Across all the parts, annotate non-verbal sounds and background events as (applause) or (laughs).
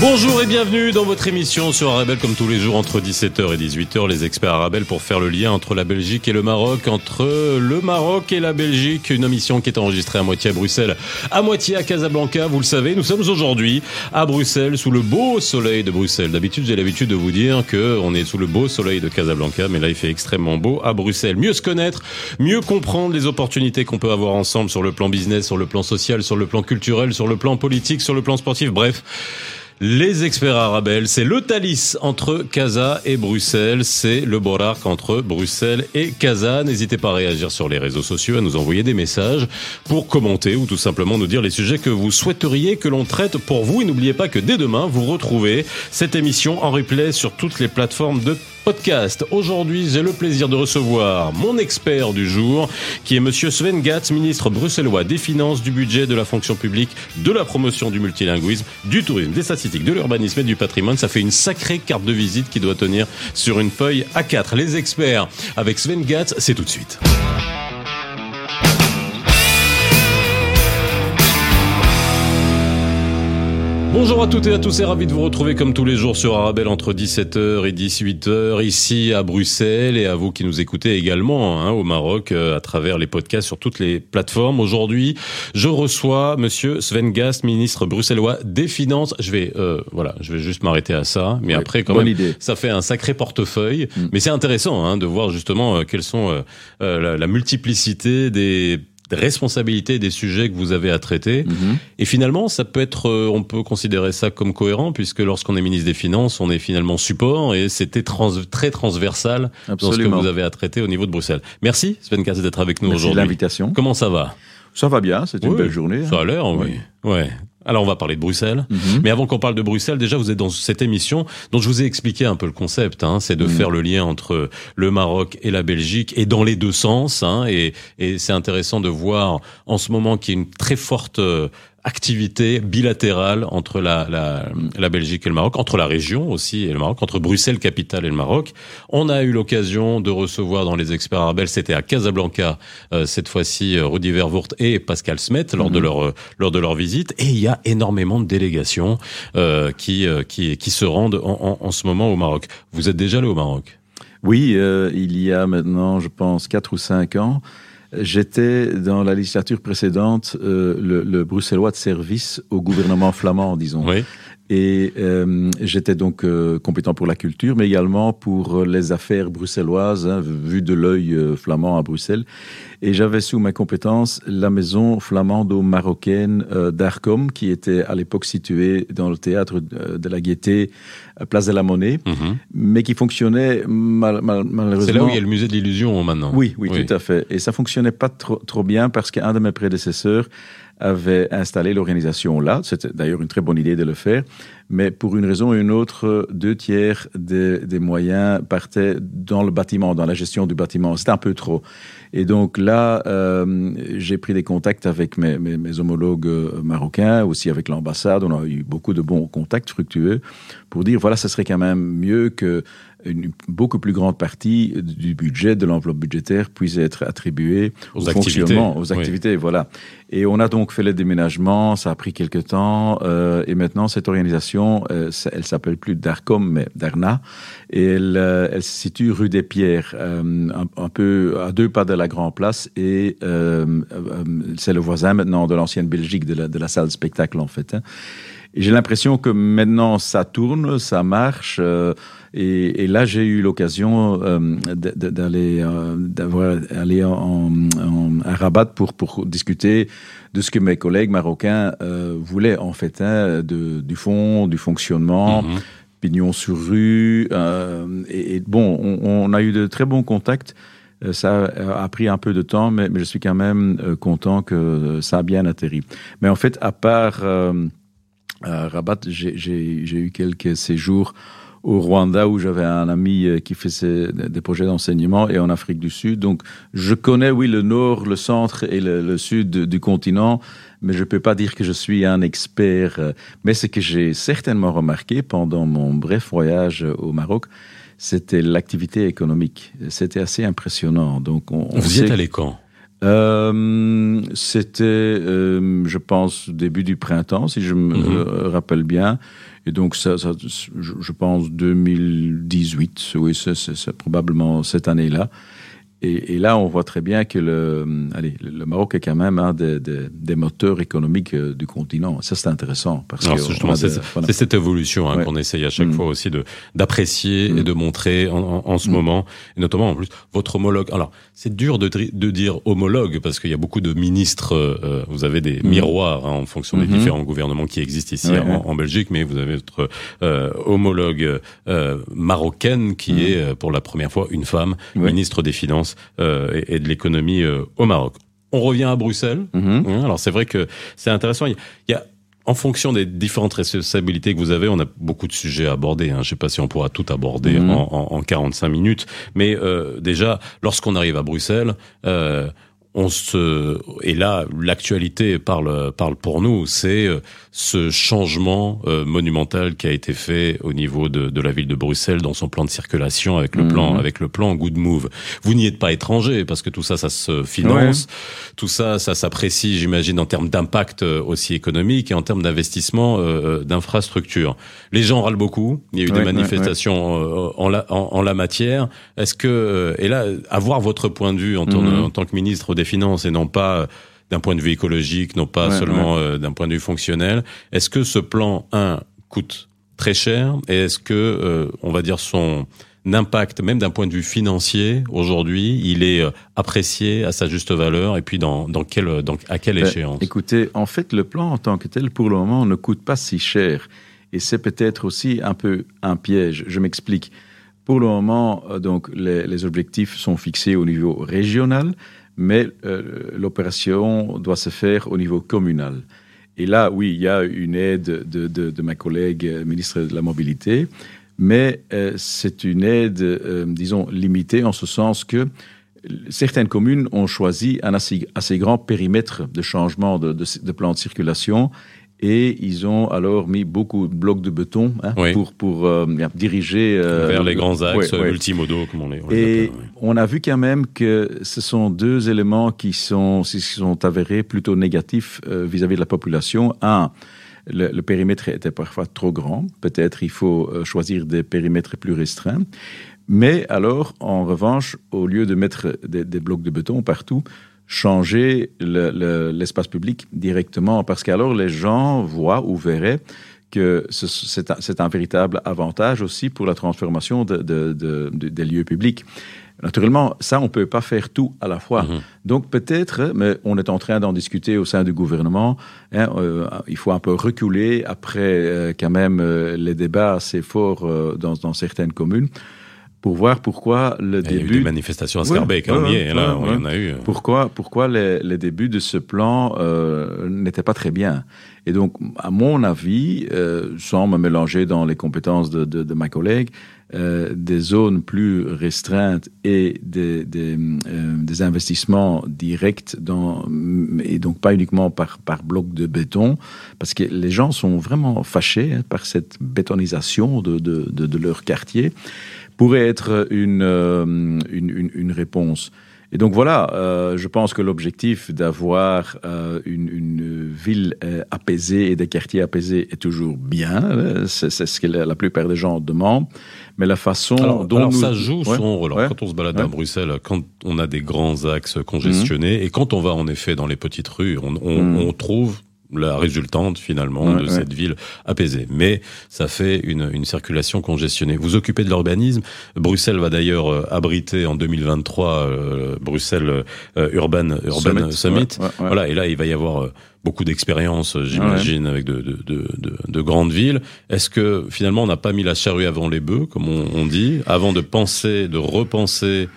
Bonjour et bienvenue dans votre émission sur Arabelle comme tous les jours entre 17h et 18h les experts Arabelle pour faire le lien entre la Belgique et le Maroc, entre le Maroc et la Belgique, une émission qui est enregistrée à moitié à Bruxelles, à moitié à Casablanca, vous le savez, nous sommes aujourd'hui à Bruxelles sous le beau soleil de Bruxelles. D'habitude, j'ai l'habitude de vous dire que on est sous le beau soleil de Casablanca, mais là il fait extrêmement beau à Bruxelles. Mieux se connaître, mieux comprendre les opportunités qu'on peut avoir ensemble sur le plan business, sur le plan social, sur le plan culturel, sur le plan politique, sur le plan sportif, bref. Les experts arabes, c'est le Thalys entre Casa et Bruxelles, c'est le Borac entre Bruxelles et Casa. N'hésitez pas à réagir sur les réseaux sociaux, à nous envoyer des messages pour commenter ou tout simplement nous dire les sujets que vous souhaiteriez que l'on traite pour vous. Et n'oubliez pas que dès demain, vous retrouvez cette émission en replay sur toutes les plateformes de podcast. Aujourd'hui, j'ai le plaisir de recevoir mon expert du jour, qui est monsieur Sven Gatz, ministre bruxellois des Finances, du budget, de la fonction publique, de la promotion du multilinguisme, du tourisme, des statistiques, de l'urbanisme et du patrimoine. Ça fait une sacrée carte de visite qui doit tenir sur une feuille A4. Les experts avec Sven Gatz, c'est tout de suite. Bonjour à toutes et à tous et ravi de vous retrouver comme tous les jours sur Arabelle entre 17h et 18h ici à Bruxelles et à vous qui nous écoutez également hein, au Maroc euh, à travers les podcasts sur toutes les plateformes. Aujourd'hui, je reçois monsieur Sven Gast, ministre bruxellois des Finances. Je vais euh, voilà, je vais juste m'arrêter à ça, mais après quand même idée. ça fait un sacré portefeuille, mais c'est intéressant hein, de voir justement euh, quelles sont euh, euh, la, la multiplicité des des responsabilités des sujets que vous avez à traiter. Mhm. Et finalement, ça peut être, euh, on peut considérer ça comme cohérent, puisque lorsqu'on est ministre des Finances, on est finalement support, et c'était trans, très transversal dans ce que Absolument. vous avez à traiter au niveau de Bruxelles. Merci Sven Kass d'être avec nous Merci de aujourd'hui. l'invitation. Comment ça va? Ça va bien, c'est une Oui, belle journée. Ça hein. a l'air, oui. Oui. Ouais. Alors on va parler de Bruxelles. Mhm. Mais avant qu'on parle de Bruxelles, déjà vous êtes dans cette émission dont je vous ai expliqué un peu le concept. Hein, c'est de Mhm. faire le lien entre le Maroc et la Belgique et dans les deux sens. Hein, et et c'est intéressant de voir en ce moment qu'il y a une très forte euh, activité bilatérale entre la, la, la Belgique et le Maroc, entre la région aussi et le Maroc, entre Bruxelles capitale et le Maroc. On a eu l'occasion de recevoir dans les experts arabes, c'était à Casablanca euh, cette fois-ci euh, Rudi Vervoort et Pascal Smet lors de leur euh, lors de leur visite et il y a énormément de délégations euh, qui, euh, qui qui se rendent en, en, en ce moment au Maroc. Vous êtes déjà allé au Maroc? Oui, euh, il y a maintenant, je pense, quatre ou cinq ans, j'étais dans la législature précédente euh, le, le bruxellois de service au gouvernement flamand, disons. Oui. Et euh, j'étais donc euh, compétent pour la culture, mais également pour les affaires bruxelloises, hein, vu de l'œil euh, flamand à Bruxelles. Et j'avais sous mes compétences la maison flamando-marocaine euh, d'Arcom, qui était à l'époque située dans le théâtre euh, de la Gaîté, Place de la Monnaie, Mhm. mais qui fonctionnait mal- mal- malheureusement. C'est là où il y a le musée de l'illusion maintenant. Oui, oui, tout à fait. Et ça fonctionnait pas trop, trop bien parce qu'un de mes prédécesseurs avait installé l'organisation là. C'était d'ailleurs une très bonne idée de le faire. Mais pour une raison ou une autre, deux tiers des, des moyens partaient dans le bâtiment, dans la gestion du bâtiment. C'était un peu trop. Et donc là, euh, j'ai pris des contacts avec mes, mes, mes homologues euh, marocains, aussi avec l'ambassade. On a eu beaucoup de bons contacts fructueux pour dire, voilà, ça serait quand même mieux que une beaucoup plus grande partie du budget, de l'enveloppe budgétaire puisse être attribuée Aux au activités, fonctionnement, aux oui. activités, voilà. Et on a donc fait le déménagement, ça a pris quelques temps, euh, et maintenant cette organisation, euh, elle s'appelle plus Darcom, mais Darna, et elle, euh, elle se situe rue des Pierres, euh, un, un peu à deux pas de la Grand Place, et euh, c'est le voisin maintenant de l'ancienne Belgique, de la, de la salle de spectacle en fait. hein. Et j'ai l'impression que maintenant ça tourne, ça marche. euh, et, et là, j'ai eu l'occasion euh, d'aller euh, d'avoir aller en, en- à Rabat pour pour discuter de ce que mes collègues marocains euh, voulaient en fait, hein, de, du fond, du fonctionnement. Mhm. Pignon sur rue. euh, et, et bon, on, on a eu de très bons contacts. Euh, Ça a pris un peu de temps, mais, mais je suis quand même euh, content que ça a bien atterri. Mais en fait, à part euh, Rabat, j'ai- eu quelques séjours au Rwanda où j'avais un ami euh, qui faisait des projets d'enseignement et en Afrique du Sud. Donc, je connais, oui, le nord, le centre et le, le sud du continent, mais je peux pas dire que je suis un expert. euh, Mais ce que j'ai certainement remarqué pendant mon bref voyage au Maroc, c'était l'activité économique. C'était assez impressionnant. Donc, on, Vous y êtes allé quand? Euh, C'était, euh, je pense, début du printemps, si je me Mhm. rappelle bien. Et donc, ça, ça, je pense 2018, oui, c'est probablement cette année-là. Et, et là, on voit très bien que le, allez, le Maroc est quand même un des, des- des moteurs économiques euh, du continent. Ça, c'est intéressant. Parce Alors, que c'est voilà. cette évolution hein, Ouais. qu'on essaye à chaque Mm. fois aussi de d'apprécier Mm. et de montrer en, en- en ce Mm. moment, et notamment en plus votre homologue. Alors, c'est dur de, de dire homologue parce qu'il y a beaucoup de ministres. euh, vous avez des Mm. miroirs hein, en fonction des Mhm. différents gouvernements qui existent ici Ouais, en, ouais. en Belgique, mais vous avez votre euh, homologue euh, marocaine qui Mm. est euh, pour la première fois une femme ministre des Finances euh, et, et de l'économie euh, au Maroc. On revient à Bruxelles. Mhm. Hein, Alors c'est vrai que c'est intéressant. Il y a- en fonction des différentes responsabilités que vous avez, on a beaucoup de sujets à aborder. Hein. Je ne sais pas si on pourra tout aborder Mhm. en, en, en 45 minutes, mais euh, déjà, lorsqu'on arrive à Bruxelles, euh, on se et là l'actualité parle parle pour nous. C'est ce changement euh, monumental qui a été fait au niveau de, de la ville de Bruxelles dans son plan de circulation avec le Mhm. plan avec le plan Good Move. Vous n'y êtes pas étranger parce que tout ça, ça se finance. Tout ça, ça s'apprécie, j'imagine, en termes d'impact euh, aussi économique et en termes d'investissement euh, d'infrastructures. Les gens râlent beaucoup. Il y a eu Ouais, des ouais, manifestations euh, en, la, en, en la matière. Est-ce que euh, et là, avoir votre point de vue en, tant- Mhm. en tant que ministre des Finances et non pas euh, d'un point de vue écologique, non pas Ouais, seulement euh, d'un point de vue fonctionnel, est-ce que ce plan 1 coûte très cher et est-ce que euh, on va dire son impact, même d'un point de vue financier, aujourd'hui, il est euh, apprécié à sa juste valeur et puis dans, dans quelle, dans, à quelle Ben, échéance? Écoutez, en fait, le plan en tant que tel, pour le moment, ne coûte pas si cher. Et c'est peut-être aussi un peu un piège. Je m'explique. Pour le moment, donc, les, les objectifs sont fixés au niveau régional, mais euh, l'opération doit se faire au niveau communal. Et là, oui, il y a une aide de, de, de ma collègue euh, ministre de la Mobilité, mais euh, c'est une aide, disons, limitée en ce sens que certaines communes ont choisi un assez, assez grand périmètre de changement de, de plan de circulation et ils ont alors mis beaucoup de blocs de béton hein, Oui. pour, pour euh, diriger euh, vers les grands axes ouais, ouais. multimodaux, comme on les, on les Et appelle, ouais. on a vu quand même que ce sont deux éléments qui sont, qui sont avérés plutôt négatifs euh, vis-à-vis de la population. Un, le, le périmètre était parfois trop grand. Peut-être il faut choisir des périmètres plus restreints. Mais alors, en revanche, au lieu de mettre des, des blocs de béton partout, changer le- le- l'espace public directement, parce qu'alors les gens voient ou verraient que ce- c'est un, véritable avantage aussi pour la transformation de- de- de- de- des lieux publics. Naturellement, ça, on ne peut pas faire tout à la fois. Mhm. Donc peut-être, mais on est en train d'en discuter au sein du gouvernement, hein, euh, il faut un peu reculer après euh, quand même euh, les débats assez forts dans, dans certaines communes pour voir pourquoi le Il y a eu des début... manifestations à Scarbeck, ouais, hein, ouais, là, on en a eu. Pourquoi, pourquoi les, les débuts de ce plan euh, n'étaient pas très bien? Et donc, à mon avis, euh, sans me mélanger dans les compétences de, de, de ma collègue, euh, des zones plus restreintes et des, des, euh, des investissements directs dans, et donc pas uniquement par, par bloc de béton, parce que les gens sont vraiment fâchés hein, par cette bétonisation de, de, de, de leur quartier, pourrait être une, euh, une, une, une réponse. Et donc voilà, euh, je pense que l'objectif d'avoir euh, une, une ville euh, apaisée et des quartiers apaisés est toujours bien. C'est ce que la, la plupart des gens demandent. Mais la façon Alors, dont alors nous... ça joue Ouais, son rôle. Ouais. Quand on se balade Ouais. à Bruxelles, quand on a des grands axes congestionnés, et quand on va en effet dans les petites rues, on, on, Mhm. on trouve la résultante finalement Ouais, de ouais. cette ville apaisée. Mais ça fait une, une circulation congestionnée. Vous occupez de l'urbanisme. Bruxelles va d'ailleurs euh, abriter en 2023 euh, Bruxelles euh, Urban, Urban Summit. ouais, ouais. Voilà, et là, il va y avoir euh, beaucoup d'expériences, euh, j'imagine, avec de, de, de, de, de grandes villes. Est-ce que finalement, on n'a pas mis la charrue avant les bœufs, comme on, on dit, avant de penser, de repenser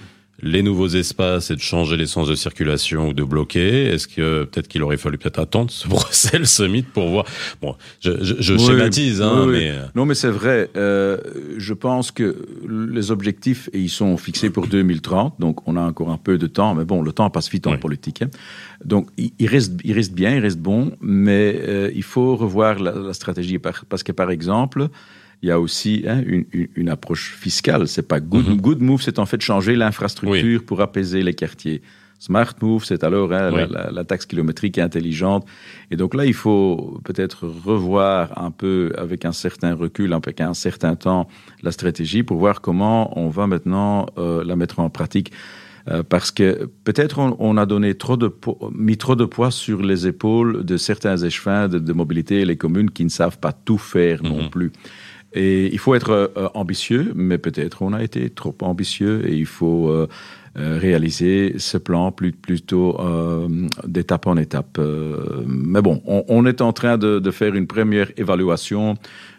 les nouveaux espaces et de changer les sens de circulation ou de bloquer Est-ce que peut-être qu'il aurait fallu peut-être attendre ce (laughs) Bruxelles Summit pour voir? Bon, je, je, je Oui, schématise, hein, oui, mais euh, Non, mais c'est vrai. Euh, je pense que les objectifs, et ils sont fixés pour 2030, donc on a encore un peu de temps, mais bon, le temps passe vite en politique. hein. Donc, il, il reste, il reste bien, il reste bon, mais euh, il faut revoir la, la stratégie par- parce que, par exemple, il y a aussi hein, une, une, une, approche fiscale. C'est pas good, mm -hmm. good move, c'est en fait changer l'infrastructure oui. pour apaiser les quartiers. Smart move, c'est alors hein, oui. la, la, la, taxe kilométrique intelligente. Et donc là, il faut peut-être revoir un peu, avec un certain recul, avec un certain temps, la stratégie pour voir comment on va maintenant euh, la mettre en pratique. Euh, parce que peut-être on, on, a donné trop de mis trop de poids sur les épaules de certains échevins de, de mobilité et les communes qui ne savent pas tout faire mm -hmm. non plus. Et il faut être euh, ambitieux, mais peut-être on a été trop ambitieux et il faut euh, euh, réaliser ce plan plutôt euh, d'étape en étape. Mais bon, on, est en train de, faire une première évaluation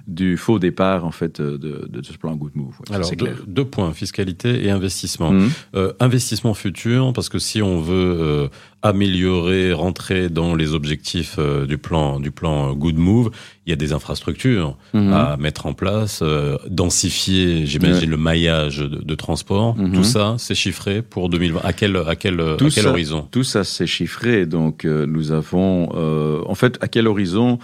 du faux départ en fait de, de ce plan Good Move. Ouais, Alors deux, deux, points fiscalité et investissement. Mmh. Euh, investissement futur parce que si on veut euh, améliorer, rentrer dans les objectifs euh, du plan du plan Good Move, il y a des infrastructures mmh. à mettre en place, densifier, j'imagine le maillage de, de transport. Mmh. Tout ça, c'est chiffré pour 2020. À quel à quel tout à quel ça, horizon? Tout ça, c'est chiffré. Donc nous avons en fait à quel horizon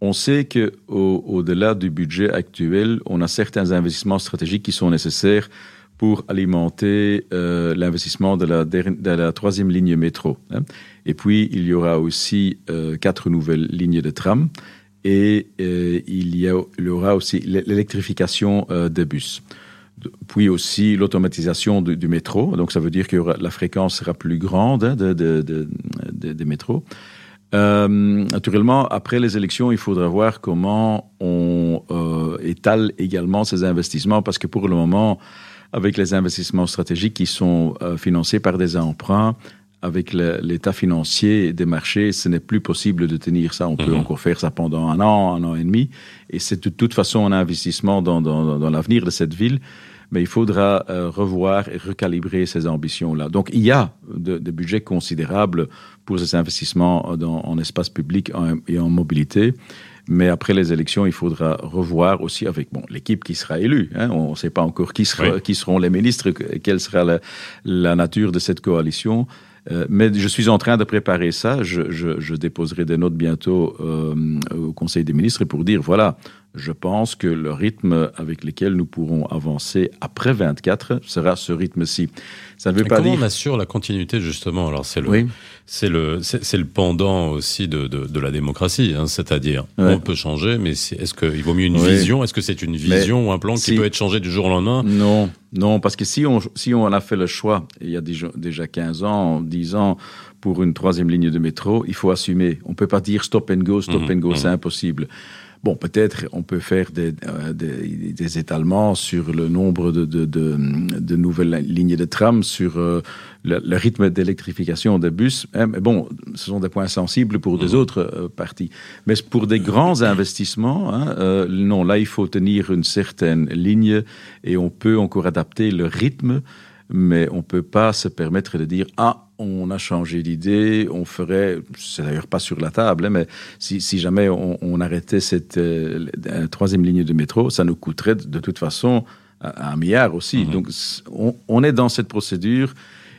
on sait qu'au-delà au du budget actuel, on a certains investissements stratégiques qui sont nécessaires pour alimenter euh, l'investissement de la, troisième ligne métro. Hein. Et puis, il y aura aussi euh, quatre nouvelles lignes de tram et euh, il, y aura aussi l'électrification des bus. Puis aussi l'automatisation du, métro. Donc, ça veut dire que la fréquence sera plus grande hein, des de, de, de, métros. Euh, naturellement, après les élections, il faudra voir comment on euh, étale également ces investissements, parce que pour le moment, avec les investissements stratégiques qui sont euh, financés par des emprunts, avec l'état financier des marchés, ce n'est plus possible de tenir ça. On mmh. peut encore faire ça pendant un an, un an et demi, et c'est de toute façon un investissement dans, dans, dans l'avenir de cette ville mais il faudra euh, revoir et recalibrer ces ambitions-là. Donc il y a des de budgets considérables pour ces investissements dans, en espace public en, et en mobilité. Mais après les élections, il faudra revoir aussi avec bon, l'équipe qui sera élue. Hein, on ne sait pas encore qui, sera, oui. qui seront les ministres, quelle sera la, la nature de cette coalition. Euh, mais je suis en train de préparer ça. Je, je, je déposerai des notes bientôt euh, au Conseil des ministres pour dire voilà, je pense que le rythme avec lequel nous pourrons avancer après 24 sera ce rythme-ci. Ça ne veut Et pas comment dire... on assure la continuité justement? Alors c'est le, oui. c'est le, c'est le pendant aussi de, de, de la démocratie, hein, c'est-à-dire ouais. on peut changer, mais est-ce qu'il vaut mieux une oui. vision? Est-ce que c'est une vision mais ou un plan si... qui peut être changé du jour au lendemain? Non, non, parce que si on, si on a fait le choix il y a déjà, déjà 15 ans, 10 ans pour une troisième ligne de métro, il faut assumer. On ne peut pas dire stop and go, stop mmh, and go, mmh. c'est impossible. Bon, peut-être on peut faire des, euh, des, des, étalements sur le nombre de, de, de, de nouvelles lignes de tram, sur euh, le, le, rythme d'électrification des bus. Hein, mais bon, ce sont des points sensibles pour des mmh. autres euh, parties. Mais pour des grands investissements, hein, euh, non, là, il faut tenir une certaine ligne et on peut encore adapter le rythme mais on ne peut pas se permettre de dire ah on a changé d'idée, on ferait, c'est d'ailleurs pas sur la table, hein, mais si, si, jamais on, on arrêtait cette euh, troisième ligne de métro, ça nous coûterait de, de toute façon un milliard aussi. -hmm. Donc on, on, est dans cette procédure.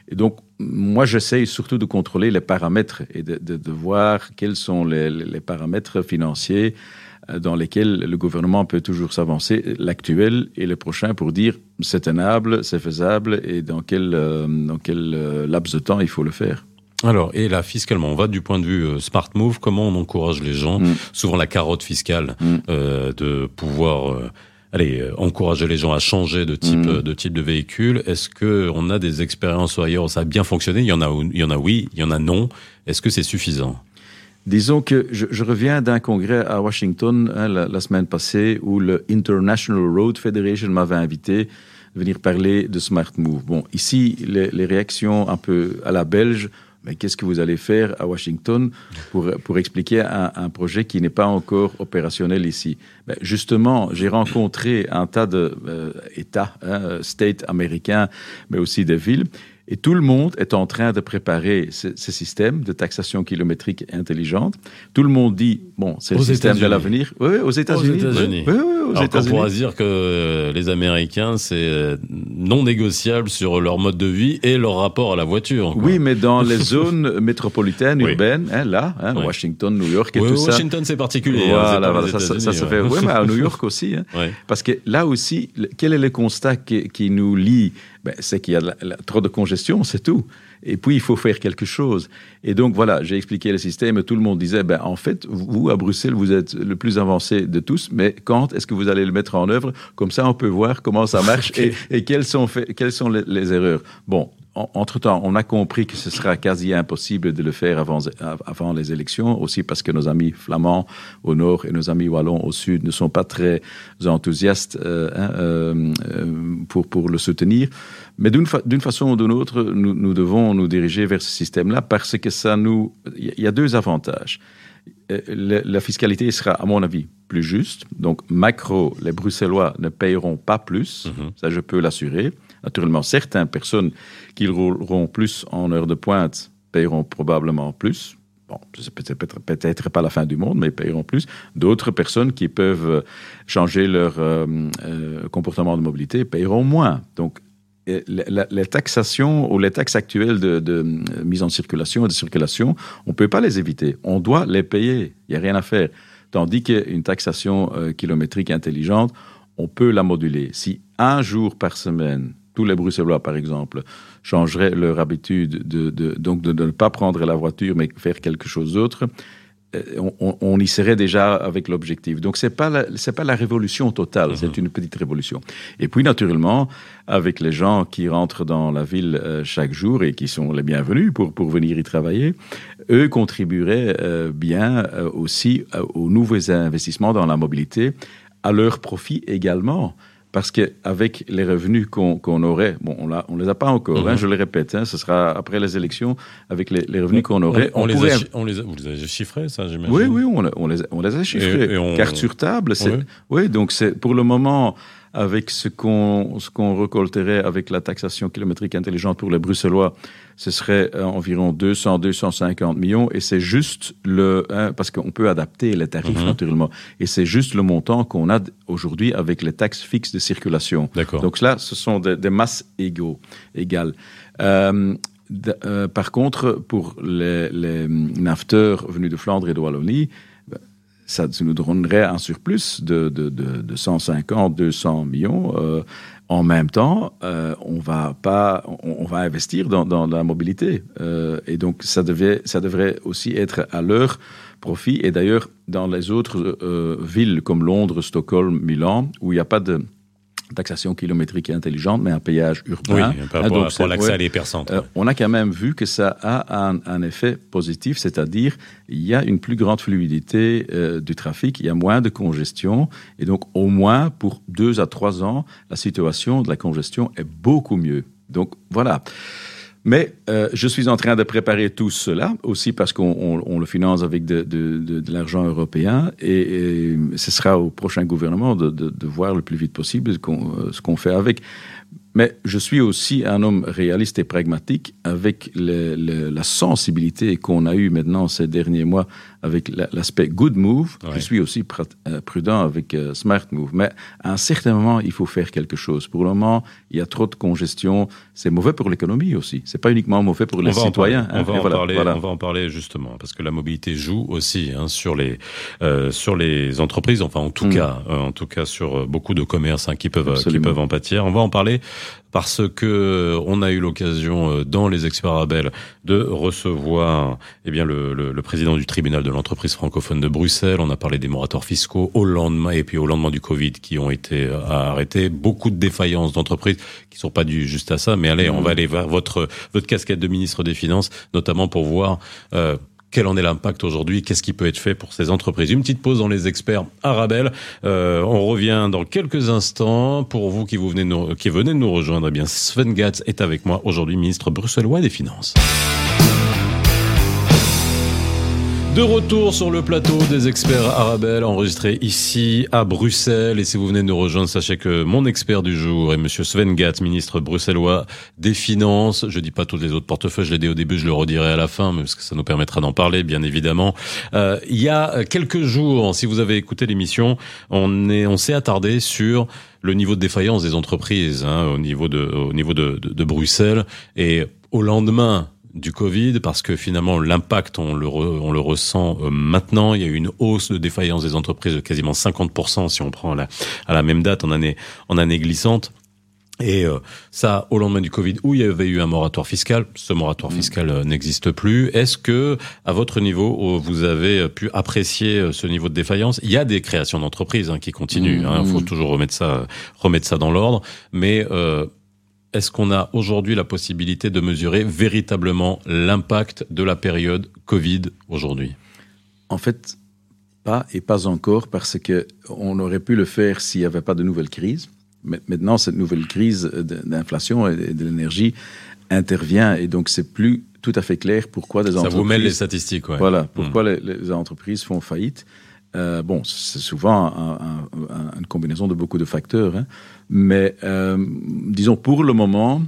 Et donc moi j'essaye surtout de contrôler les paramètres et de, de, de voir quels sont les, les paramètres financiers dans lesquels le gouvernement peut toujours s'avancer, l'actuel et le prochain, pour dire c'est tenable, c'est faisable et dans quel, euh, dans quel euh, laps de temps il faut le faire. Alors, et là, fiscalement, on va du point de vue euh, smart move, comment on encourage les gens, mm. souvent la carotte fiscale, mm. euh, de pouvoir euh, allez, encourager les gens à changer de type, mm. de, type de véhicule. Est-ce qu'on a des expériences ailleurs où ça a bien fonctionné? Il y, en a, il y en a oui, il y en a non. Est-ce que c'est suffisant? Disons que je, reviens d'un congrès à Washington hein, la, semaine passée où le International Road Federation m'avait invité à venir parler de Smart Move. Bon, ici, les, réactions un peu à la belge, mais qu'est-ce que vous allez faire à Washington pour, pour expliquer un, projet qui n'est pas encore opérationnel ici? Ben Justement, j'ai rencontré un tas d'États, euh, hein, States américains, mais aussi des villes, Et tout le monde est en train de préparer ce, ce système de taxation kilométrique intelligente. Tout le monde dit, bon, c'est le système de l'avenir. Oui, oui, aux États-Unis. États-Unis. Oui, oui, Alors États-Unis. pourra dire que les Américains, c'est euh, non négociable sur leur mode de vie et leur rapport à la voiture. quoi. Oui, mais dans les (laughs) zones métropolitaines, urbaines, hein, là, hein. Washington, New York et tout ça. Washington, c'est particulier. hein, Voilà, ça, ça- se fait. Oui, mais à New (laughs) York aussi. Parce que là aussi, quel est le constat qui, qui nous lie ben, C'est qu'il y a de la- la- trop de congestion, c'est tout. Et puis, il faut faire quelque chose. Et donc, voilà, j'ai expliqué le système et tout le monde disait, ben, en fait, vous, à Bruxelles, vous êtes le plus avancé de tous, mais quand est-ce que vous allez le mettre en œuvre? Comme ça, on peut voir comment ça marche (laughs) et, et quelles sont, fait- quelles sont les, les erreurs. Bon, entre-temps, on a compris que ce sera quasi impossible de le faire avant, avant les élections, aussi parce que nos amis flamands au nord et nos amis wallons au sud ne sont pas très enthousiastes euh, hein, euh, pour, pour le soutenir. Mais d'une fa- d'une façon ou d'une autre, nous, nous devons nous diriger vers ce système-là parce que ça nous... Il y a- deux avantages. Euh, la, fiscalité sera, à mon avis, plus juste. Donc, macro, les Bruxellois ne payeront pas plus. Mhm. Ça, je peux l'assurer. Naturellement, certaines personnes qui rouleront plus en heure de pointe payeront probablement plus. Bon, c'est peut-être peut-être pas la fin du monde, mais ils payeront plus. D'autres personnes qui peuvent changer leur euh, euh, comportement de mobilité payeront moins. Donc, euh, les taxations ou les taxes actuelles de, mise en circulation et de circulation, on ne peut pas les éviter. On doit les payer. Il n'y a rien à faire. Tandis qu'une taxation kilométrique intelligente, on peut la moduler. Si un jour par semaine, tous les Bruxellois, par exemple, changeraient leur habitude de, de- donc de, de ne pas prendre la voiture, mais faire quelque chose d'autre, euh, on, y serait déjà avec l'objectif. Donc, ce n'est pas, la- pas la révolution totale, c'est une petite révolution. Et puis, naturellement, avec les gens qui rentrent dans la ville euh, chaque jour et qui sont les bienvenus pour, pour venir y travailler, eux contribueraient euh, bien euh, aussi aux nouveaux investissements dans la mobilité, à leur profit également. Parce qu'avec les revenus qu'on aurait, bon, on ne les a pas encore, hein, Mhm. je le répète, hein, ce sera après les élections, avec les, les revenus qu'on aurait, on, on, les pourrait... a, chi- on les a- vous les avez chiffrés, ça, j'imagine Oui, oui, on, a- on les, on les a chiffrés. Et- et Carte sur table, c'est... Oui, donc c'est pour le moment, avec ce qu'on ce qu'on récolterait avec la taxation kilométrique intelligente pour les Bruxellois, ce serait euh, environ 200, 250 millions. Et c'est juste le... hein, parce qu'on peut adapter les tarifs, Mhm. naturellement. Et c'est juste le montant qu'on a aujourd'hui avec les taxes fixes de circulation. Donc là, ce sont des, des masses égaux, égales. Euh, euh, par contre, pour les, les nafteurs venus de Flandre et de Wallonie, ben, ça nous donnerait un surplus de, de, de, de 150, 200 millions. Euh, en même temps, euh, on va pas, on, va investir dans, dans la mobilité, Euh, et donc ça devait, ça devrait aussi être à leur profit. Et d'ailleurs, dans les autres euh, villes comme Londres, Stockholm, Milan, où il n'y a pas de taxation kilométrique intelligente, mais un péage Oui, urbain. hein, donc à- c'est- pour l'accès ouais. à l'hypercentre. Euh, on a quand même vu que ça a un, un effet positif, c'est-à-dire il y a une plus grande fluidité euh, du trafic, il y a moins de congestion, et donc au moins pour deux à trois ans, la situation de la congestion est beaucoup mieux. Donc voilà. Mais euh, je suis en train de préparer tout cela, aussi parce qu'on on- on le finance avec de, l'argent européen, et, ce sera au prochain gouvernement de, voir le plus vite possible ce qu'on euh, ce qu'on fait avec. Mais je suis aussi un homme réaliste et pragmatique avec la sensibilité qu'on a eue maintenant ces derniers mois avec la- l'aspect good move. Ouais. Je suis aussi euh, prudent avec euh, smart move. Mais à un certain moment, il faut faire quelque chose. Pour le moment, il y a trop de congestion. C'est mauvais pour l'économie aussi. C'est pas uniquement mauvais pour les on citoyens. parler, on, hein. va voilà, parler voilà. on va en parler justement parce que la mobilité joue aussi hein, sur les euh, sur les entreprises, enfin en tout Mm. cas, euh, en tout cas sur beaucoup de commerces hein, qui peuvent qui peuvent en pâtir. On va en parler parce que euh, on a eu l'occasion euh, dans les experts Abel de recevoir eh bien le, le, le président du tribunal de l'entreprise francophone de Bruxelles. On a parlé des moratoires fiscaux au lendemain et puis au lendemain du Covid qui ont été euh, arrêtés. Beaucoup de défaillances d'entreprises qui sont pas dues juste à ça. Mais allez, on va aller voir votre votre casquette de ministre des Finances, notamment pour voir. Euh, quel en est l'impact aujourd'hui Qu'est-ce qui peut être fait pour ces entreprises? Une petite pause dans les experts Arabel. Euh, on revient dans quelques instants. Pour vous qui vous venez de nous, qui venez de nous rejoindre, eh bien Sven Gatz est avec moi aujourd'hui, ministre bruxellois des Finances. De retour sur le plateau des experts Arabelle, enregistré ici à Bruxelles. Et si vous venez de nous rejoindre, sachez que mon expert du jour est Monsieur Sven Gatt, ministre bruxellois des Finances. Je dis pas tous les autres portefeuilles, je l'ai dit au début, je le redirai à la fin, parce que ça nous permettra d'en parler, bien évidemment. Euh, il y a quelques jours, si vous avez écouté l'émission, on est, on s'est attardé sur le niveau de défaillance des entreprises hein, au niveau de, au niveau de, de Bruxelles et au lendemain du Covid parce que finalement l'impact on le on le ressent euh, maintenant il y a eu une hausse de défaillance des entreprises de quasiment 50% si on prend à la, à la même date en année en année glissante et euh, ça, au lendemain du Covid, où il y avait eu un moratoire fiscal, ce moratoire Mmh. fiscal euh, n'existe plus. Est-ce que, à votre niveau, vous avez pu apprécier ce niveau de défaillance? Il y a des créations d'entreprises hein, qui continuent. Il Mmh. faut toujours remettre ça, remettre ça dans l'ordre. Mais euh, est-ce qu'on a aujourd'hui la possibilité de mesurer véritablement l'impact de la période Covid aujourd'hui? En fait, pas et pas encore, parce que on aurait pu le faire s'il n'y avait pas de nouvelle crise. Mais maintenant, cette nouvelle crise d'inflation et de, l'énergie intervient, et donc c'est plus tout à fait clair pourquoi des Ça entreprises. vous mêle les statistiques, ouais. Voilà, pourquoi les, les entreprises font faillite. Euh, bon, c'est souvent un- un- un- une combinaison de beaucoup de facteurs, hein. mais euh, disons pour le moment,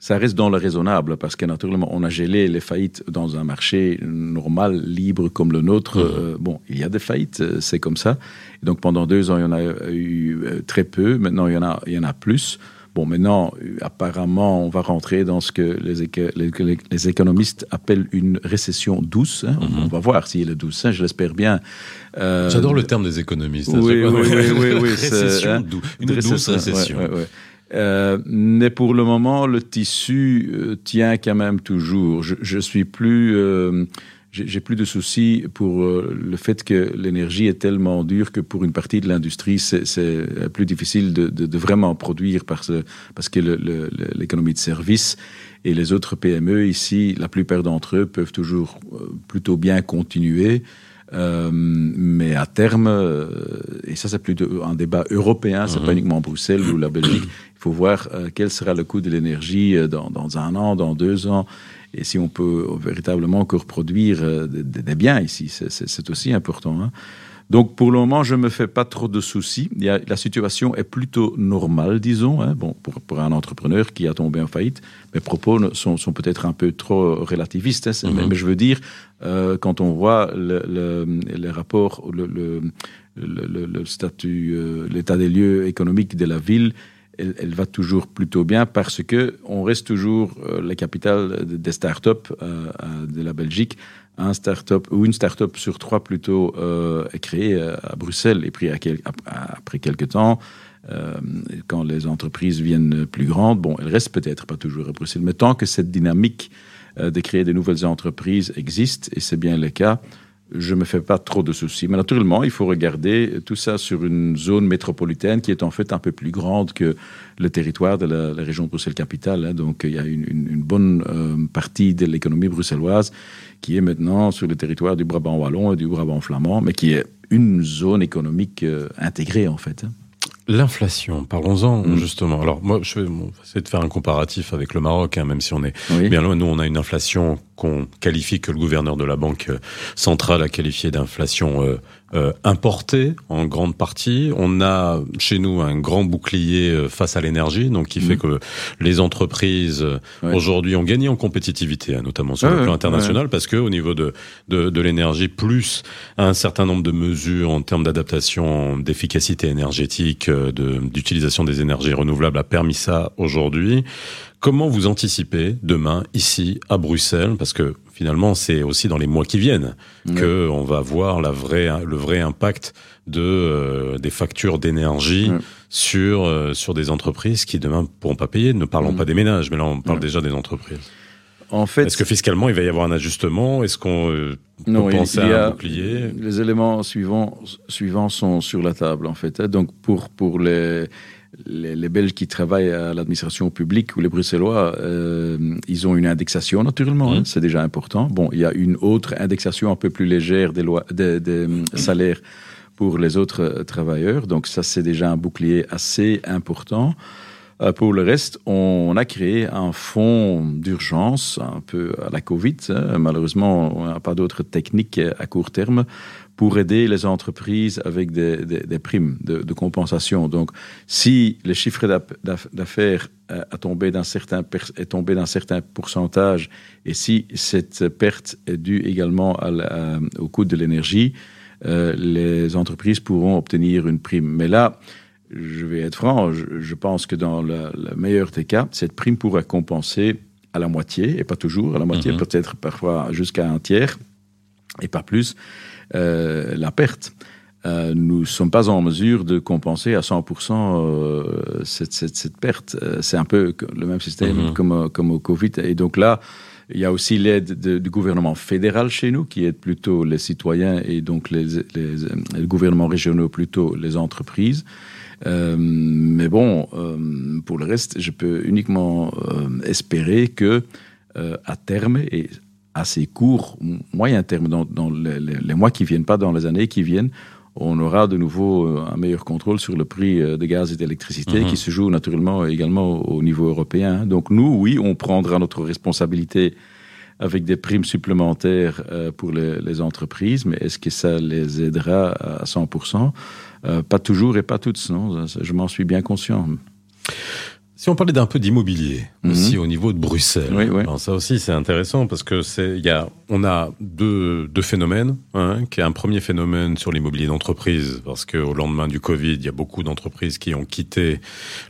ça reste dans le raisonnable parce que naturellement, on a gelé les faillites dans un marché normal, libre comme le nôtre. Mhm. Euh, bon, il y a des faillites, c'est comme ça. Et donc pendant deux ans, il y en a eu très peu. Maintenant, il y en a, il y en a plus. Bon, maintenant, apparemment, on va rentrer dans ce que les, éco- les- les- les économistes appellent une récession douce. hein. On- Mhm. On va voir si elle est douce, hein, je l'espère bien. Euh, J'adore le terme des économistes. hein, oui, oui, oui, oui, (laughs) Récession, hein, dou- une une douce récession, récession. ouais. Euh, mais pour le moment, le tissu euh, tient quand même toujours. Je, je suis plus, euh, j'ai plus de soucis pour le fait que l'énergie est tellement dure que pour une partie de l'industrie, c'est plus difficile de, de, de vraiment produire parce, parce que l'économie de service et les autres PME ici, la plupart d'entre eux peuvent toujours plutôt bien continuer. Euh, mais à terme, euh, et ça c'est plutôt un débat européen, c'est Mhm. pas uniquement Bruxelles ou la Belgique, il faut voir euh, quel sera le coût de l'énergie euh, dans, dans un an, dans deux ans, et si on peut véritablement encore produire des, des- biens ici, c'est aussi important. hein. Donc pour le moment, je me fais pas trop de soucis. Il y a, la situation est plutôt normale, disons, hein, bon, pour, pour un entrepreneur qui a tombé en faillite. Mes propos ne- sont, sont peut-être un peu trop relativistes, hein, Mhm. mais, je veux dire, euh, quand on voit le, le, les rapports, le, le, le, le- le statut, euh, l'état des lieux économiques de la ville, elle, elle va toujours plutôt bien parce que on reste toujours euh, la capitale de- des startups euh, euh, de la Belgique. Un start-up ou une start-up sur trois plutôt euh, est créée euh, à Bruxelles et puis après quelques temps. euh, quand les entreprises viennent plus grandes, bon, elles restent peut-être pas toujours à Bruxelles, mais tant que cette dynamique euh, de créer de nouvelles entreprises existe, et c'est bien le cas, je me fais pas trop de soucis. Mais naturellement, il faut regarder tout ça sur une zone métropolitaine qui est en fait un peu plus grande que le territoire de la, la région Bruxelles-Capitale. hein. Donc, il y a une bonne euh, partie de l'économie bruxelloise qui est maintenant sur le territoire du Brabant wallon et du Brabant flamand, mais qui est une zone économique euh, intégrée en fait. hein. L'inflation, parlons-en Mm. justement. Alors moi, je vais essayer de faire un comparatif avec le Maroc, hein, même si on est Oui. bien loin. Nous, on a une inflation qu'on qualifie, que le gouverneur de la Banque euh, centrale a qualifié d'inflation euh, euh, importée en grande partie. On a chez nous un grand bouclier euh, face à l'énergie, donc qui fait que les entreprises euh, Ouais. aujourd'hui ont gagné en compétitivité, hein, notamment sur le plan ouais, international, parce que au niveau de, de, de l'énergie, plus un certain nombre de mesures en termes d'adaptation, d'efficacité énergétique, euh, de- d'utilisation des énergies renouvelables a permis ça aujourd'hui. Comment vous anticipez demain ici à Bruxelles, parce que finalement c'est aussi dans les mois qui viennent Ouais. que on va voir la vraie, le vrai impact de euh, des factures d'énergie Ouais. sur euh, sur des entreprises qui demain pourront pas payer. Ne parlons Mm. pas des ménages, mais là on parle Ouais. déjà des entreprises. En fait, Est-ce que fiscalement il va y avoir un ajustement? Est-ce qu'on euh, peut penser à un bouclier? Les éléments suivants, suivants sont sur la table, en fait. hein. Donc, pour, pour les, les, les Belges qui travaillent à l'administration publique ou les Bruxellois, euh, ils ont une indexation, naturellement. Hein, c'est déjà important. Bon, il y a une autre indexation un peu plus légère des, lois, des, des, hum, salaires pour les autres euh, travailleurs. Donc, ça, c'est déjà un bouclier assez important. Euh, pour le reste, on a créé un fonds d'urgence, un peu à la Covid. Hein. Malheureusement, on n'a pas d'autres techniques à court terme pour aider les entreprises avec des, des, des primes de, de, compensation. Donc, si le chiffre d'affaires euh, a tombé d'un certain est tombé d'un certain pourcentage et si cette perte est due également à la, au coût de l'énergie, euh, les entreprises pourront obtenir une prime. Mais là, je vais être franc, je, je pense que dans le, le, meilleur des cas, cette prime pourra compenser à la moitié, et pas toujours, à la moitié, mm -hmm. peut-être parfois jusqu'à un tiers, et pas plus, euh, la perte. Euh, nous ne sommes pas en mesure de compenser à 100% euh, cette, cette, cette, perte. C'est un peu le même système mm -hmm. comme, comme au Covid. Et donc là, il y a aussi l'aide du gouvernement fédéral chez nous, qui aide plutôt les citoyens et donc les, les, les gouvernements régionaux plutôt les entreprises. Euh, mais bon, euh, pour le reste, je peux uniquement euh, espérer que à terme, et assez court, moyen terme, dans, dans les, les, mois qui viennent, pas dans les années qui viennent, on aura de nouveau un meilleur contrôle sur le prix de gaz et d'électricité -hmm. qui se joue naturellement également au niveau européen. Donc nous, oui, on prendra notre responsabilité avec des primes supplémentaires euh, pour les, les, entreprises, mais est-ce que ça les aidera à 100% euh, Pas toujours et pas toutes, non, je m'en suis bien conscient. Si on parlait d'un peu d'immobilier mm -hmm. aussi au niveau de Bruxelles, oui, oui. Alors ça aussi c'est intéressant parce que c'est il y a on a deux, deux phénomènes, hein, qui est un premier phénomène sur l'immobilier d'entreprise parce que au lendemain du Covid, il y a beaucoup d'entreprises qui ont quitté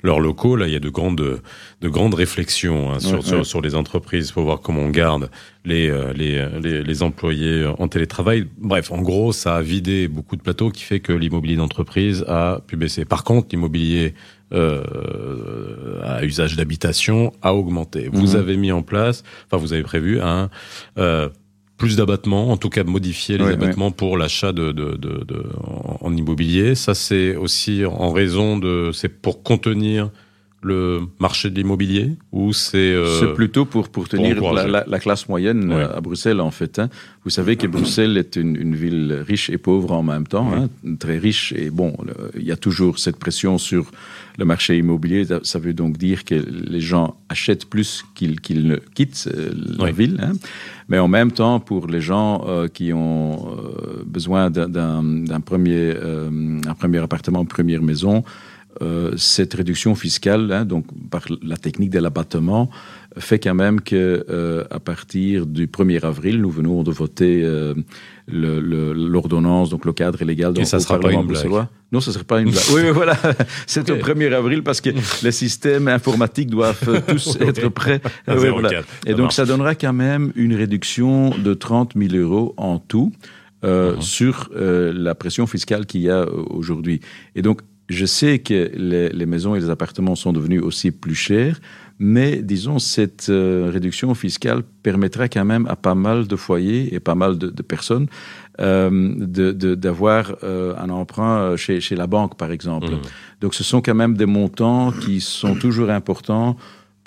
leurs locaux. Là, il y a de grandes de grandes réflexions hein, sur, sur, sur les entreprises pour voir comment on garde les, les, les, les employés en télétravail. Bref, en gros, ça a vidé beaucoup de plateaux qui fait que l'immobilier d'entreprise a pu baisser. Par contre, l'immobilier euh, à usage d'habitation a augmenté. Vous mmh. avez mis en place, enfin vous avez prévu un euh, plus d'abattements, en tout cas modifier les abattements pour l'achat de, de, de, de, en, en immobilier. Ça c'est aussi en raison de, c'est pour contenir le marché de l'immobilier ou c'est euh, c'est plutôt pour pour tenir pour la, la, la, classe moyenne ouais. à Bruxelles en fait hein. vous savez que Bruxelles est une, une, ville riche et pauvre en même temps hein, très riche et bon il y a toujours cette pression sur le marché immobilier ça veut donc dire que les gens achètent plus qu'ils qu'ils ne quittent euh, la ouais. ville hein. mais en même temps pour les gens euh, qui ont euh, besoin d'un premier euh, un premier appartement une première maison euh, cette réduction fiscale, hein, donc par la technique de l'abattement, fait quand même que euh, à partir du 1er avril, nous venons de voter euh, l'ordonnance, donc le cadre illégal. Et ça sera pas une blague. Non, ce ne serait pas une blague. oui, oui, voilà. (laughs) C'est okay. au 1er avril parce que (laughs) les systèmes informatiques doivent tous (laughs) être prêts. oui, voilà. Et donc, ça donnera quand même une réduction de 30 000 euros en tout. Euh, uh -huh. sur euh, la pression fiscale qu'il y a aujourd'hui. Et donc, je sais que les, les, maisons et les appartements sont devenus aussi plus chers, mais disons, cette euh, réduction fiscale permettra quand même à pas mal de foyers et pas mal de, de personnes euh, d'avoir euh, un emprunt chez, chez, la banque, par exemple. Mmh. Donc, ce sont quand même des montants qui sont toujours importants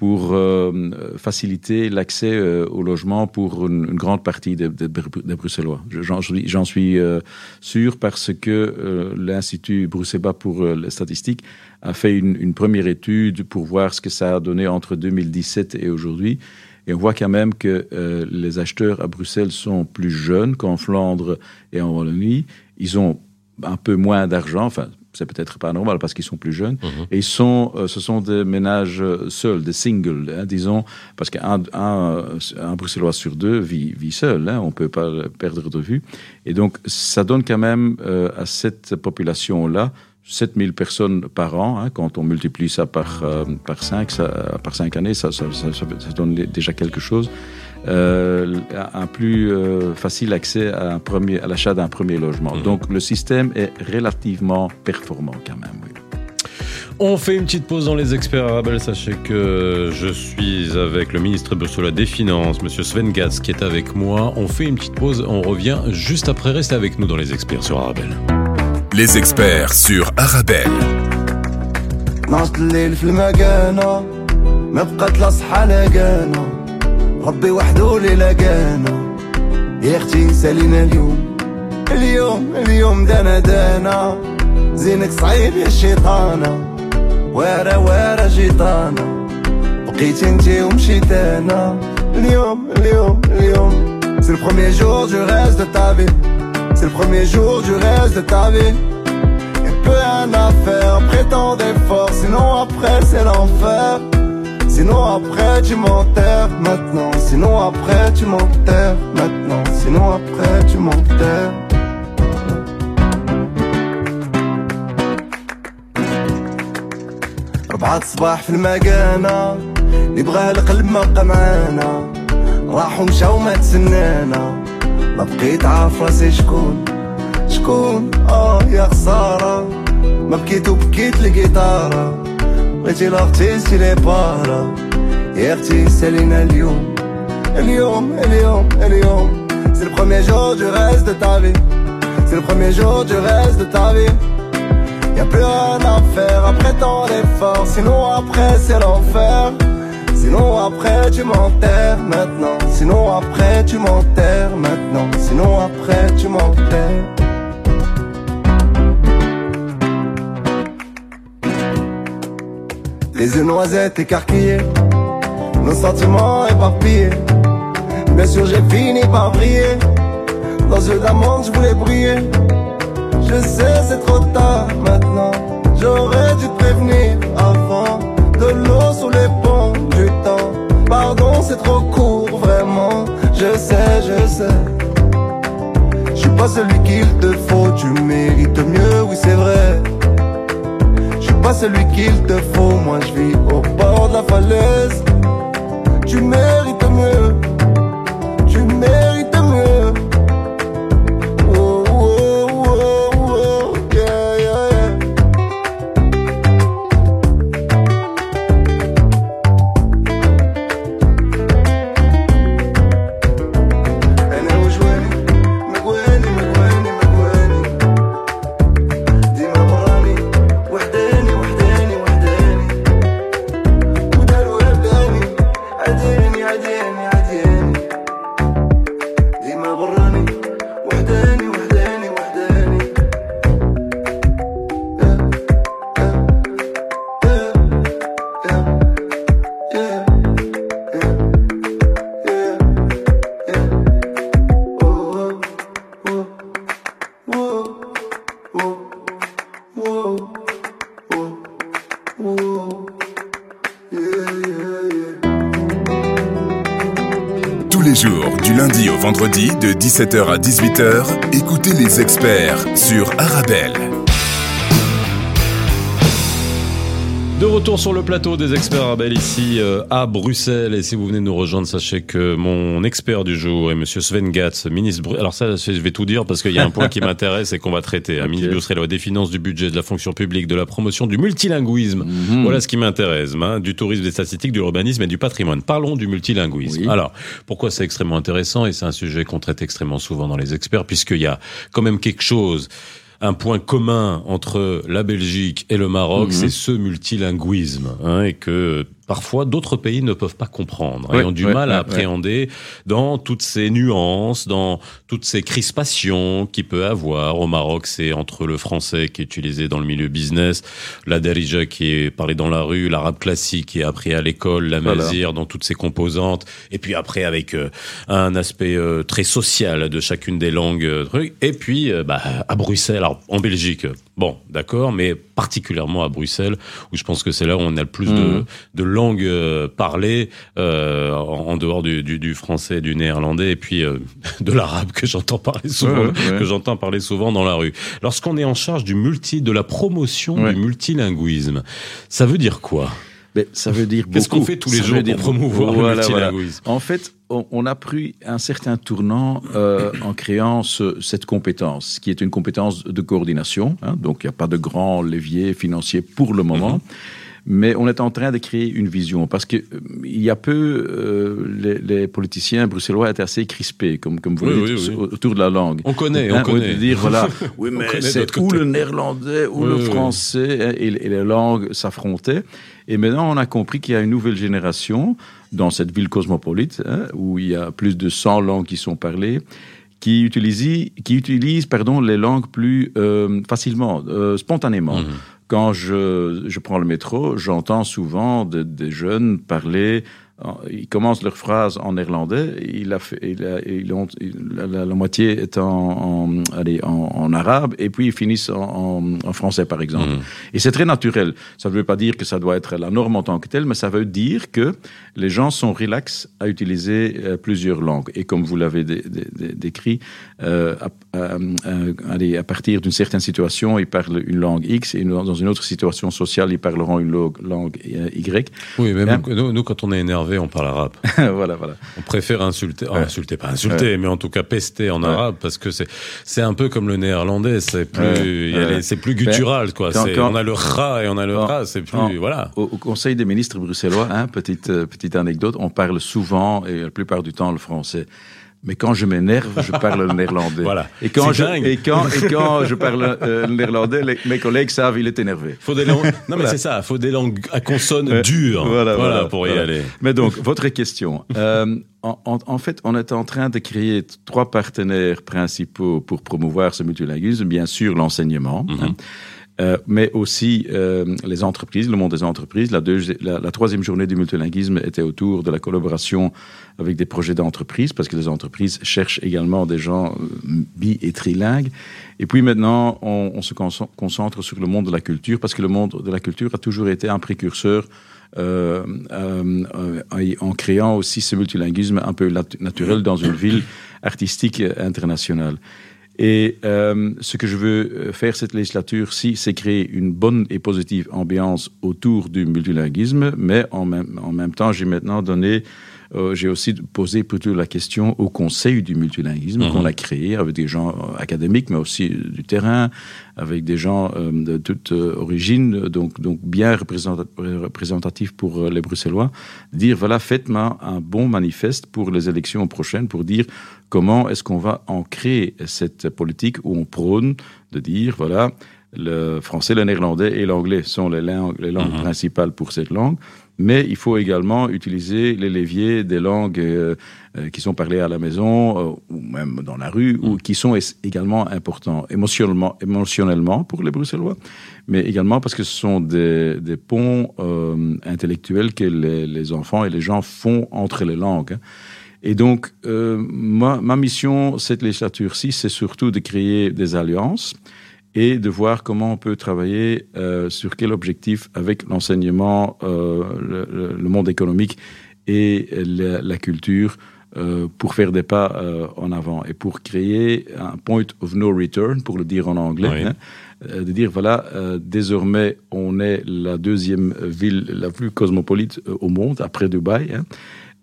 pour euh, faciliter l'accès euh, au logement pour une, grande partie des, Bruxellois. J'en suis euh, sûr parce que l'Institut bruxellois pour les statistiques a fait une, première étude pour voir ce que ça a donné entre 2017 et aujourd'hui. Et on voit quand même que les acheteurs à Bruxelles sont plus jeunes qu'en Flandre et en Wallonie. Ils ont un peu moins d'argent, c'est peut-être pas normal parce qu'ils sont plus jeunes. -hmm. Et ils sont, euh, ce sont des ménages seuls, des singles, hein, disons, parce qu'un un, un, Bruxellois sur deux vit, vit seul, hein, on ne peut pas le perdre de vue. Et donc, ça donne quand même euh, à cette population-là 7000 personnes par an, hein, quand on multiplie ça par, euh, par, 5, ça, par 5 années, ça, ça, ça, ça donne déjà quelque chose euh, un plus euh, facile accès à, un premier, à l'achat d'un premier logement. Mmh. Donc le système est relativement performant quand même. Oui. On fait une petite pause dans les experts arabes. Sachez que je suis avec le ministre bruxellois des Finances, Monsieur Sven Gatz, qui est avec moi. On fait une petite pause, on revient juste après. Restez avec nous dans les experts sur Arabelle. Les experts sur Arabelle. ربي وحده اللي لقانا يا اختي سالينا اليوم اليوم اليوم دانا دانا زينك صعيب يا الشيطانة ويرا ويرا جيتانا بقيت انتي ومشيت انا اليوم اليوم اليوم C'est le premier jour du reste de ta vie C'est le premier jour du reste de ta vie Y'a plus rien à faire après tant d'efforts Sinon après c'est l'enfer Sinon après tu m'enterres maintenant. Sinon après tu m'enterres maintenant. Sinon après tu m'enterres. ربعة صباح في المكانة اللي بغى القلب ما بقى معانا. راحوا مشاو ما تسنانا. ما بقيت عارف راسي شكون شكون؟ آه يا خسارة. ما بكيت وبكيت الجيتارة بغيتي لاختي لي بارا يا اختي سالينا اليوم اليوم اليوم اليوم C'est le premier jour du reste de ta vie C'est le premier jour du reste de ta vie Y'a plus rien à faire après tant d'efforts Sinon après c'est l'enfer Sinon après tu m'enterres maintenant Sinon après tu m'enterres maintenant Sinon après tu m'enterres Les yeux noisettes écarquillés Nos sentiments éparpillés. Bien sûr j'ai fini par briller. Dans yeux d'amande je voulais briller. Je sais c'est trop tard maintenant. J'aurais dû te prévenir avant. De l'eau sous les ponts du temps. Pardon c'est trop court vraiment. Je sais je sais. Je suis pas celui qu'il te faut. Tu mérites mieux oui c'est vrai pas celui qu'il te faut. Moi je vis au bord de la falaise. Tu mérites mieux vendredi, de 17h à 18h, écoutez les experts sur Arabelle. De retour sur le plateau des experts Arabelle ici euh, à Bruxelles. Et si vous venez de nous rejoindre sachez que mon expert du jour est monsieur Sven Gatz ministre Bru- alors ça je vais tout dire parce qu'il y a un point qui (laughs) m'intéresse et qu'on va traiter. Un ministre bruxellois des finances du budget de la fonction publique de la promotion du multilinguisme. Voilà ce qui m'intéresse hein, du tourisme des statistiques du urbanisme et du patrimoine. Parlons du multilinguisme. Oui. alors pourquoi c'est extrêmement intéressant? Et c'est un sujet qu'on traite extrêmement souvent dans les experts puisqu'il y a quand même quelque chose un point commun entre la Belgique et le Maroc, c'est ce multilinguisme, hein, et que parfois d'autres pays ne peuvent pas comprendre hein, Ouais, et ont du ouais, mal à ouais, appréhender dans toutes ces nuances, dans toutes ces crispations qu'il peut avoir. Au Maroc, c'est entre le français qui est utilisé dans le milieu business, la darija qui est parlé dans la rue, l'arabe classique qui est appris à l'école, la mazir dans toutes ses composantes, et puis après avec euh, un aspect euh, très social de chacune des langues. euh. Et puis euh, bah, à Bruxelles, alors en Belgique, bon, d'accord, mais particulièrement à Bruxelles, où je pense que c'est là où on a le plus de, de langues parlées euh, en, en dehors du, du, du français, du néerlandais, et puis euh, (laughs) de l'arabe que j'entends parler souvent, Ouais, ouais, ouais. que j'entends parler souvent dans la rue. Lorsqu'on est en charge du multi, de la promotion Ouais. du multilinguisme, ça veut dire quoi? Mais ça veut dire beaucoup. Qu'est-ce qu'on fait tous les Ça jours pour promouvoir Voilà, le voilà. multilinguisme? En fait, on, on a pris un certain tournant euh, en créant ce- cette compétence, qui est une compétence de coordination. hein, donc, il n'y a pas de grand levier financier pour le moment. Mhm. Mais on est en train de créer une vision parce que euh, il y a peu, euh, les, les politiciens bruxellois étaient assez crispés, comme, comme vous Oui, dites, oui. autour de la langue. On connaît, on Hein, connaît. dire voilà, (laughs) oui, mais c'est ou le néerlandais ou le français hein, et, et les langues s'affrontaient. Et maintenant, on a compris qu'il y a une nouvelle génération dans cette ville cosmopolite hein, où il y a plus de 100 langues qui sont parlées qui utilisent, qui utilisent pardon, les langues plus euh, facilement, euh, spontanément. Mhm. Quand je, je prends le métro, j'entends souvent de- des jeunes parler. Ils commencent leur phrase en néerlandais. Il a fait, il a- ils ont- la, la- la moitié est en, en- allez, en, en arabe, et puis ils finissent en, français, par exemple. Mhm. Et c'est très naturel. Ça ne veut pas dire que ça doit être la norme en tant que telle, mais ça veut dire que les gens sont relax à utiliser euh, plusieurs langues. Et comme vous l'avez dé- dé- dé- décrit, euh, à, à- à- allez, à partir d'une certaine situation, ils parlent une langue X, et dans une autre situation sociale, ils parleront une langue, langue euh, Y. Oui, mais nous, nous, quand on est énervé, on parle arabe. (laughs) voilà, voilà. On préfère insulter, oh, Ouais. insulter, pas insulter, mais en tout cas pester en Ouais. arabe parce que c'est c'est un peu comme le néerlandais, c'est plus c'est plus guttural quoi. on a le ra et on a le ra, c'est plus voilà. Au, au Conseil des ministres bruxellois, hein, petite, euh, petite anecdote, on parle souvent et la plupart du temps le français. Mais quand je m'énerve, je parle le néerlandais. (laughs) Voilà. Et quand, je, dingue. et, quand, et quand je parle euh, le néerlandais, les- mes collègues savent il est énervé. Faut des langues. (laughs) Non mais Voilà. c'est ça, faut des langues à consonnes Ouais. dures. Voilà, pour y aller. Mais donc, votre question. Euh, en, en- en fait, on est en train de créer trois partenaires principaux pour promouvoir ce multilinguisme. Bien sûr, l'enseignement. Mhm. hein. Euh, mais aussi euh, les entreprises, le monde des entreprises. La, deuxi- la, troisième journée du multilinguisme était autour de la collaboration avec des projets d'entreprise, parce que les entreprises cherchent également des gens euh, bi- et trilingues. Et puis maintenant, on, se conce- concentre sur le monde de la culture, parce que le monde de la culture a toujours été un précurseur euh, euh, en créant aussi ce multilinguisme un peu nat- naturel dans une ville artistique internationale. Et euh, ce que je veux euh, faire cette législature-ci, c'est créer une bonne et positive ambiance autour du multilinguisme, mais en même, en même temps, j'ai maintenant donné, euh, j'ai aussi posé plutôt la question au Conseil du multilinguisme Mhm. qu'on a créé avec des gens euh, académiques, mais aussi du terrain, avec des gens euh, de toute euh, origine, donc, donc bien représenta- représentatifs pour les Bruxellois, dire voilà, faites-moi un bon manifeste pour les élections prochaines pour dire comment est-ce qu'on va ancrer cette politique où on prône de dire voilà, le français, le néerlandais et l'anglais sont les langues, les langues Mhm. principales pour cette langue, mais il faut également utiliser les leviers des langues euh, euh, qui sont parlées à la maison euh, ou même dans la rue, ou qui sont également importants émotionnellement, émotionnellement pour les Bruxellois, mais également parce que ce sont des, des ponts euh, intellectuels que les, les enfants et les gens font entre les langues. hein. Et donc, ma, ma mission, cette législature-ci, c'est surtout de créer des alliances et de voir comment on peut travailler euh, sur quel objectif avec l'enseignement, euh, le, le- monde économique et la, la culture euh, pour faire des pas euh, en avant et pour créer un point of no return, pour le dire en anglais, Oui. hein, euh, de dire voilà, euh, désormais on est la deuxième ville la plus cosmopolite au monde après Dubaï. hein.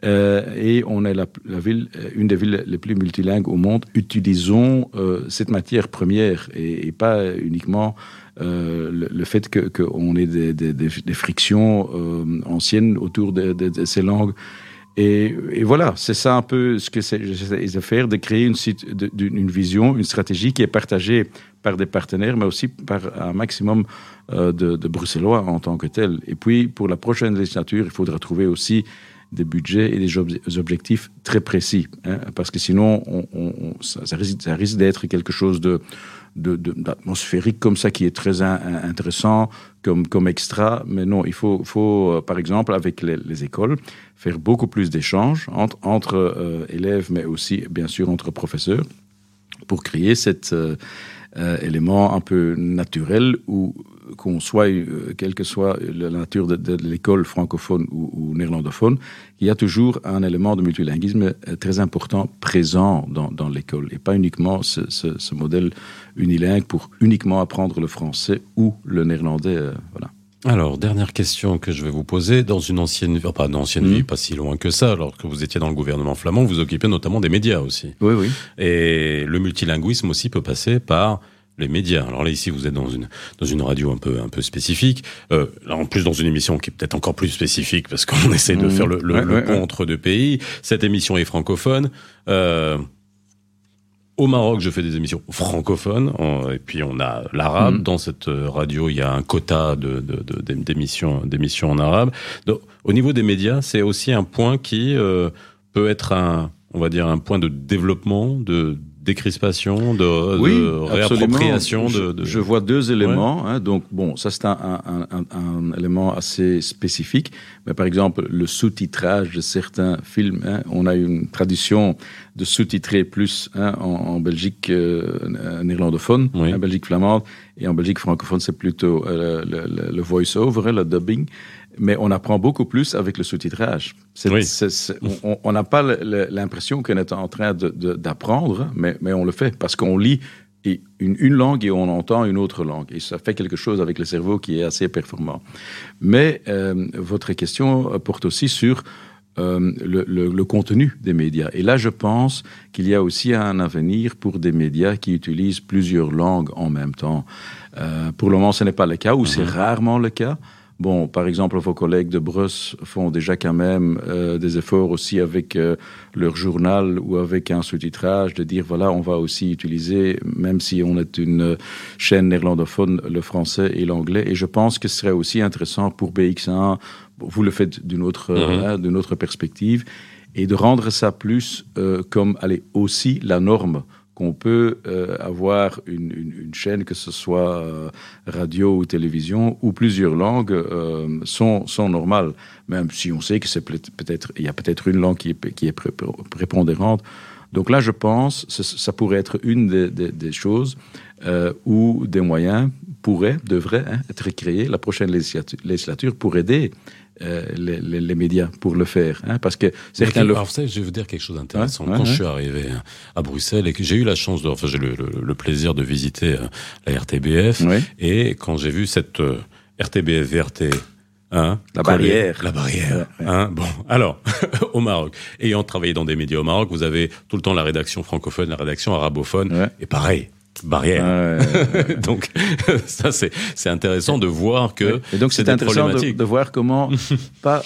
Euh, et on est la, ville, euh, une des villes les plus multilingues au monde. Utilisons euh, cette matière première et, pas uniquement le, fait qu'on ait des, frictions anciennes autour de, ces langues. Et, voilà, c'est ça un peu ce que j'essaie de faire, de créer une, vision, une stratégie qui est partagée par des partenaires, mais aussi par un maximum de, de Bruxellois en tant que tel. Et puis, pour la prochaine législature, il faudra trouver aussi des budgets et des ob- objectifs très précis, hein, parce que sinon, on, ça, risque, ça risque d'être quelque chose de d'atmosphérique comme ça qui est très in- in- intéressant comme, comme extra. Mais non, il faut, faut euh, par exemple, avec les, les écoles, faire beaucoup plus d'échanges entre, entre euh, élèves, mais aussi, bien sûr, entre professeurs, pour créer cet euh, élément un peu naturel où qu'on soit, euh, quelle que soit la nature de, de l'école francophone ou, ou néerlandophone, il y a toujours un élément de multilinguisme euh, très important présent dans, dans l'école et pas uniquement ce, ce, ce modèle unilingue pour uniquement apprendre le français ou le néerlandais. euh, voilà. Alors, dernière question que je vais vous poser. Dans une ancienne vie, enfin, une ancienne Mhm. vie, pas si loin que ça, alors que vous étiez dans le gouvernement flamand, vous occupez notamment des médias aussi. Oui, oui. Et le multilinguisme aussi peut passer par les médias. Alors là, ici, vous êtes dans une dans une radio un peu un peu spécifique. Euh, là, en plus, dans une émission qui est peut-être encore plus spécifique parce qu'on (laughs) essaie de Mhm. faire le, le, Ouais, le ouais, pont ouais. entre deux pays. Cette émission est francophone. Euh, au Maroc, je fais des émissions francophones, et puis on a l'arabe. Mhm. Dans cette euh, radio, il y a un quota de, de, de- d'ém- d'émissions, d'émissions en arabe. Donc, au niveau des médias, c'est aussi un point qui euh, peut être un, on va dire, un point de développement, de décrispation, de, réappropriation de, Je vois deux éléments. Hein, donc bon, ça c'est un, un, élément assez spécifique. Mais par exemple, le sous-titrage de certains films. Hein, on a une tradition de sous-titrer plus hein, en, Belgique euh, néerlandophone, en Belgique flamande, et en Belgique francophone, c'est plutôt euh, le, le voice-over, le dubbing mais on apprend beaucoup plus avec le sous-titrage. on n'a pas l'impression qu'on est en train d'apprendre, mais, mais, on le fait parce qu'on lit une, une, langue et on entend une autre langue. Et ça fait quelque chose avec le cerveau qui est assez performant. Mais euh, votre question porte aussi sur euh, le, le, contenu des médias. Et là, je pense qu'il y a aussi un avenir pour des médias qui utilisent plusieurs langues en même temps. Euh, pour le moment, ce n'est pas le cas, ou c'est mm-hmm. rarement le cas. Bon, par exemple, vos collègues de Bruss font déjà quand même euh, des efforts aussi avec euh, leur journal ou avec un sous-titrage de dire voilà, on va aussi utiliser, même si on est une chaîne néerlandophone, le français et l'anglais. Et je pense que ce serait aussi intéressant pour BX1, vous le faites d'une autre, mhm. hein, d'une autre perspective, et de rendre ça plus euh, comme, allez, aussi la norme qu'on peut euh, avoir une, chaîne, que ce soit euh, radio ou télévision, où plusieurs langues euh, sont, sont normales, même si on sait que c'est peut-être il y a peut-être une langue qui est, qui est prépondérante. Donc là, je pense, ça, ça pourrait être une des choses où des moyens pourraient, devraient hein, être créés la prochaine législature pour aider euh, les, les, les, médias pour le faire. Hein, parce que certains le... Alors, savez, je vais vous dire quelque chose d'intéressant. Quand je suis arrivé à Bruxelles et que j'ai eu la chance, de, enfin, j'ai le, le, plaisir de visiter euh, la RTBF, et quand j'ai vu cette euh, RTBF VRT Hein, la barrière. La barrière. Hein, bon, alors, (laughs) au Maroc, ayant travaillé dans des médias au Maroc, vous avez tout le temps la rédaction francophone, la rédaction arabophone, et pareil, barrière. (laughs) donc ça c'est c'est intéressant de voir que et donc c'est intéressant de, de, voir comment (laughs) pas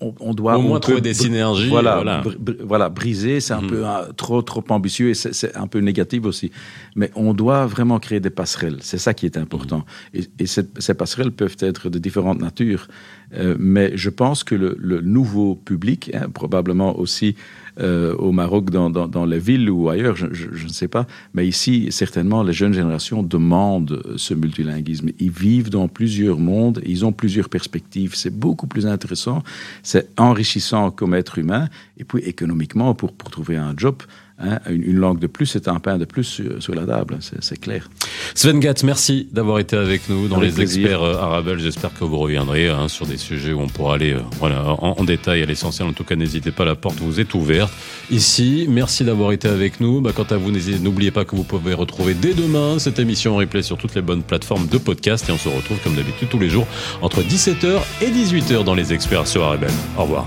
on, doit au moins trouver des synergies. Voilà, voilà, briser, c'est un mhm. peu trop trop ambitieux et c'est un peu négatif aussi. Mais on doit vraiment créer des passerelles. C'est ça qui est important. Mhm. Et, ces passerelles peuvent être de différentes natures. Euh, mais je pense que le, le nouveau public, hein, probablement aussi euh, au Maroc, dans, dans, dans, les villes ou ailleurs, je, je, je, ne sais pas. Mais ici, certainement, les jeunes générations demandent ce multilinguisme. Ils vivent dans plusieurs mondes, ils ont plusieurs perspectives. C'est beaucoup plus intéressant, c'est enrichissant comme être humain. Et puis, économiquement, pour, pour trouver un job, Hein, une, langue de plus, c'est un pain de plus sur, la table, c'est clair. Sven Gatz, merci d'avoir été avec nous dans les experts euh, arabes. J'espère que vous reviendrez hein, sur des sujets où on pourra aller euh, voilà, en, détail à l'essentiel. En tout cas, n'hésitez pas, la porte vous est ouverte. Ici, merci d'avoir été avec nous. Bah, quant à vous, n'oubliez pas que vous pouvez retrouver dès demain cette émission en replay sur toutes les bonnes plateformes de podcast. Et on se retrouve comme d'habitude tous les jours entre 17h et 18h dans les experts sur Arabelle. Au revoir.